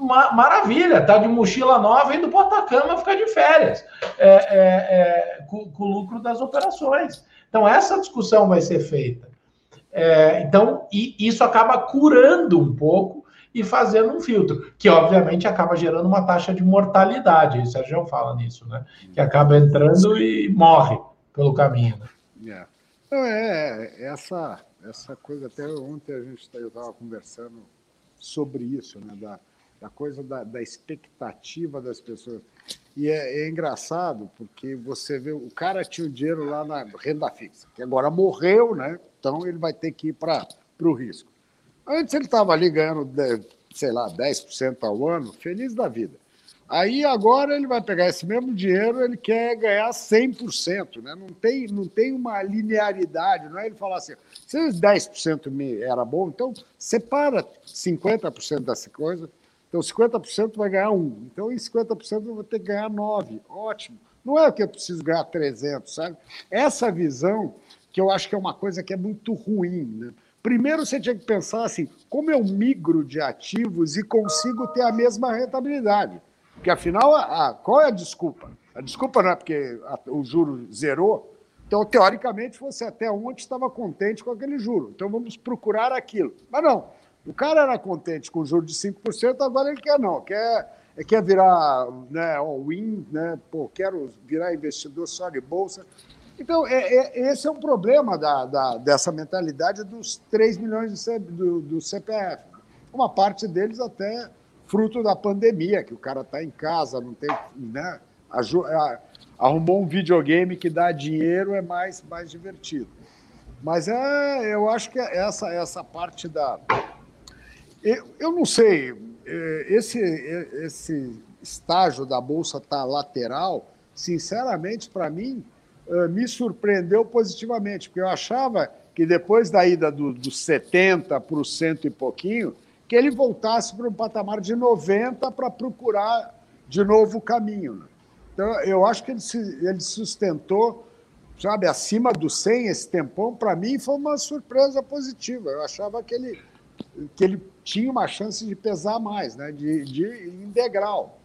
ma maravilha, tá de mochila nova indo para Atacama ficar de férias, é, é, é, com, com, o lucro das operações. Então, essa discussão vai ser feita. É, então, e isso acaba curando um pouco e fazendo um filtro, que obviamente acaba gerando uma taxa de mortalidade. O Sérgio fala nisso, né? Que acaba entrando e morre pelo caminho. Né? É. é, é essa, essa coisa, até ontem a gente estava conversando sobre isso, né? Da, da coisa da, da expectativa das pessoas. E é, é, engraçado, porque você vê, o cara tinha o dinheiro lá na renda fixa, que agora morreu, né? Então ele vai ter que ir para o risco. Antes ele estava ali ganhando, sei lá, 10% ao ano, feliz da vida. Aí agora ele vai pegar esse mesmo dinheiro, ele quer ganhar 100%, né? Não tem, não tem uma linearidade, não é ele falar assim, se 10% me era bom, então separa 50% dessa coisa, então 50% vai ganhar 1, então em 50% eu vou ter que ganhar 9, ótimo. Não é que eu preciso ganhar 300, sabe? Essa visão que eu acho que é uma coisa que é muito ruim, né? Primeiro você tinha que pensar assim: como eu migro de ativos e consigo ter a mesma rentabilidade? Porque afinal, a, a, qual é a desculpa? A desculpa não é porque a, o juro zerou. Então, teoricamente, você até ontem estava contente com aquele juro. Então, vamos procurar aquilo. Mas não. O cara era contente com o juro de 5%, agora ele quer não. Quer, quer virar né, all-in, né? Pô, quero virar investidor só de bolsa. Então, é, é, esse é um problema da, da, dessa mentalidade dos 3 milhões C, do, do CPF. Uma parte deles até fruto da pandemia, que o cara está em casa, não tem. Né, arrumou um videogame que dá dinheiro, é mais, mais divertido. Mas é, eu acho que essa, essa parte da. Eu, eu não sei, é, esse, esse estágio da Bolsa tá lateral, sinceramente, para mim, eh, me surpreendeu positivamente, porque eu achava que depois da ida dos do 70 para o cento e pouquinho, que ele voltasse para um patamar de 90 para procurar de novo o caminho. Né? Então, eu acho que ele, se, ele sustentou, sabe, acima do 100 esse tempão, para mim foi uma surpresa positiva. Eu achava que ele, que ele tinha uma chance de pesar mais, né, de, de em degrau.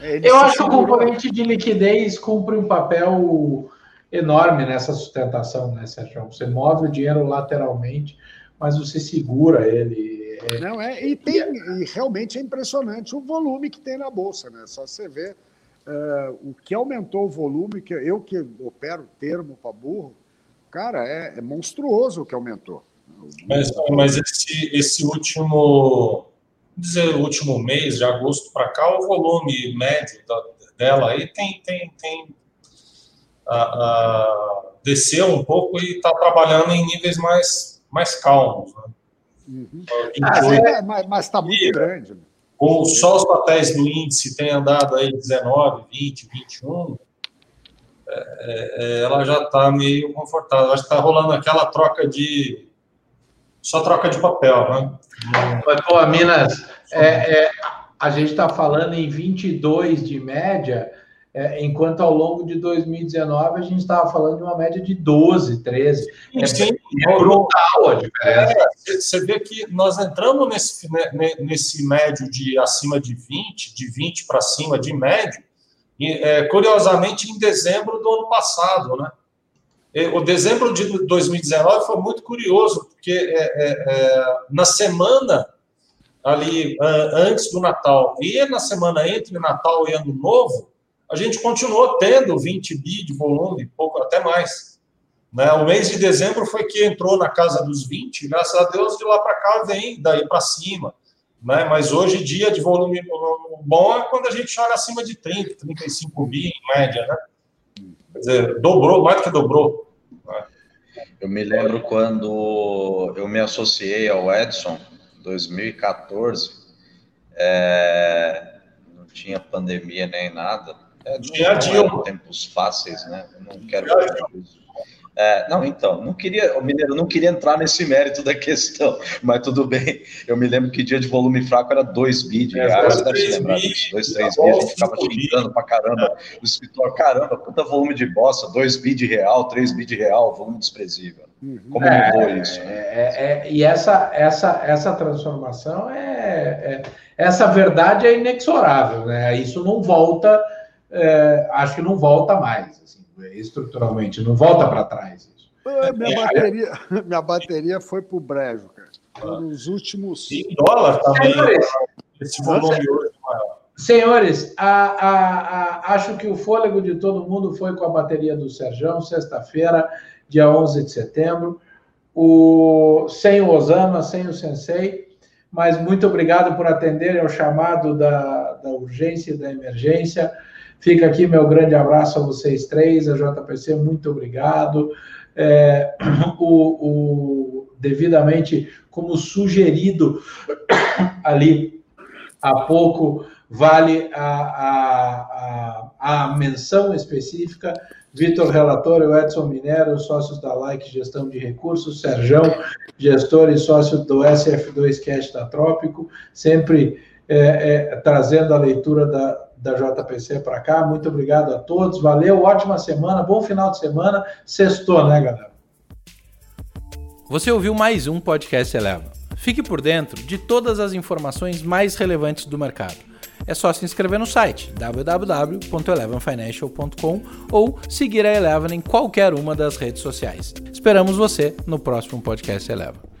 Ele eu acho que o componente de liquidez cumpre um papel enorme nessa sustentação, né, Sérgio? Você move o dinheiro lateralmente, mas você segura ele. É... Não, é, e, tem, e realmente é impressionante o volume que tem na Bolsa, né? Só você vê uh, o que aumentou o volume, que eu que opero termo para burro, cara, é, é, monstruoso o que aumentou. Mas, mas esse, esse último, dizer, último mês, de agosto para cá, o volume médio da, dela aí tem, tem, tem a, desceu um pouco e está trabalhando em níveis mais, mais calmos. Né? Uhum. Ah, é, mas está muito e, grande. O, só os papéis do índice tem andado aí 19, 20, 21. É, é, ela já está meio confortável. Acho que está rolando aquela troca de. Só troca de papel, né? Mas, pô, Minas, é, é a gente está falando em 22 de média é, enquanto ao longo de 2019 a gente estava falando de uma média de 12, 13. É, Sim, é brutal a diferença. É, você vê que nós entramos nesse, né, nesse médio de acima de 20, de 20 para cima de médio, e, é, curiosamente em dezembro do ano passado, né? O dezembro de 2019 foi muito curioso, porque é, é, é, na semana ali antes do Natal e na semana entre Natal e Ano Novo, a gente continuou tendo 20 bi de volume, pouco até mais. Né? O mês de dezembro foi que entrou na casa dos 20, graças a Deus, de lá para cá vem, daí para cima. Né? Mas hoje, dia de volume bom é quando a gente olha acima de 30, 35 bi em média. Né? Dizer, dobrou, mais do que dobrou. Eu me lembro quando eu me associei ao Edson, 2014, é, não tinha pandemia nem nada, é, dia a dia. Tempos fáceis, né? Eu não quero. É, não, então, não queria, o Mineiro não queria entrar nesse mérito da questão, mas tudo bem. Eu me lembro que dia de volume fraco era 2 bi de é, reais, você deve se lembrar disso. 2, 3 bi, a gente ficava xingando pra caramba. O escritório, caramba, puta volume de bosta, 2 bi de real, 3 bi de real, volume desprezível. Uhum. Como é, mudou isso? Né? É, é, e essa, essa, essa transformação é é, essa verdade é inexorável, né? Isso não volta, é, acho que não volta mais, assim, estruturalmente, não volta para trás. Isso. É, minha, bateria, minha bateria foi para o brejo, cara. Nos últimos. E dólar também. Senhores, esse volume hoje maior. Senhores, a, a, a, acho que o fôlego de todo mundo foi com a bateria do Serjão, sexta-feira, dia 11 de setembro. O, sem o Osama, sem o Sensei, mas muito obrigado por atenderem ao chamado da, da urgência e da emergência. Fica aqui meu grande abraço a vocês três, a JPC, muito obrigado. É, o, o, devidamente, como sugerido ali há pouco, vale a, a, a, a menção específica. Vitor Relatório, Edson Minero, sócios da Like Gestão de Recursos, Serjão, gestor e sócio do SF2 Cash da Trópico, sempre é, é, trazendo a leitura da, da JPC para cá. Muito obrigado a todos, valeu, ótima semana, bom final de semana, sextou, né, galera? Você ouviu mais um podcast Eleva. Fique por dentro de todas as informações mais relevantes do mercado é só se inscrever no site www.elevenfinancial.com ou seguir a Eleven em qualquer uma das redes sociais. Esperamos você no próximo podcast Eleva.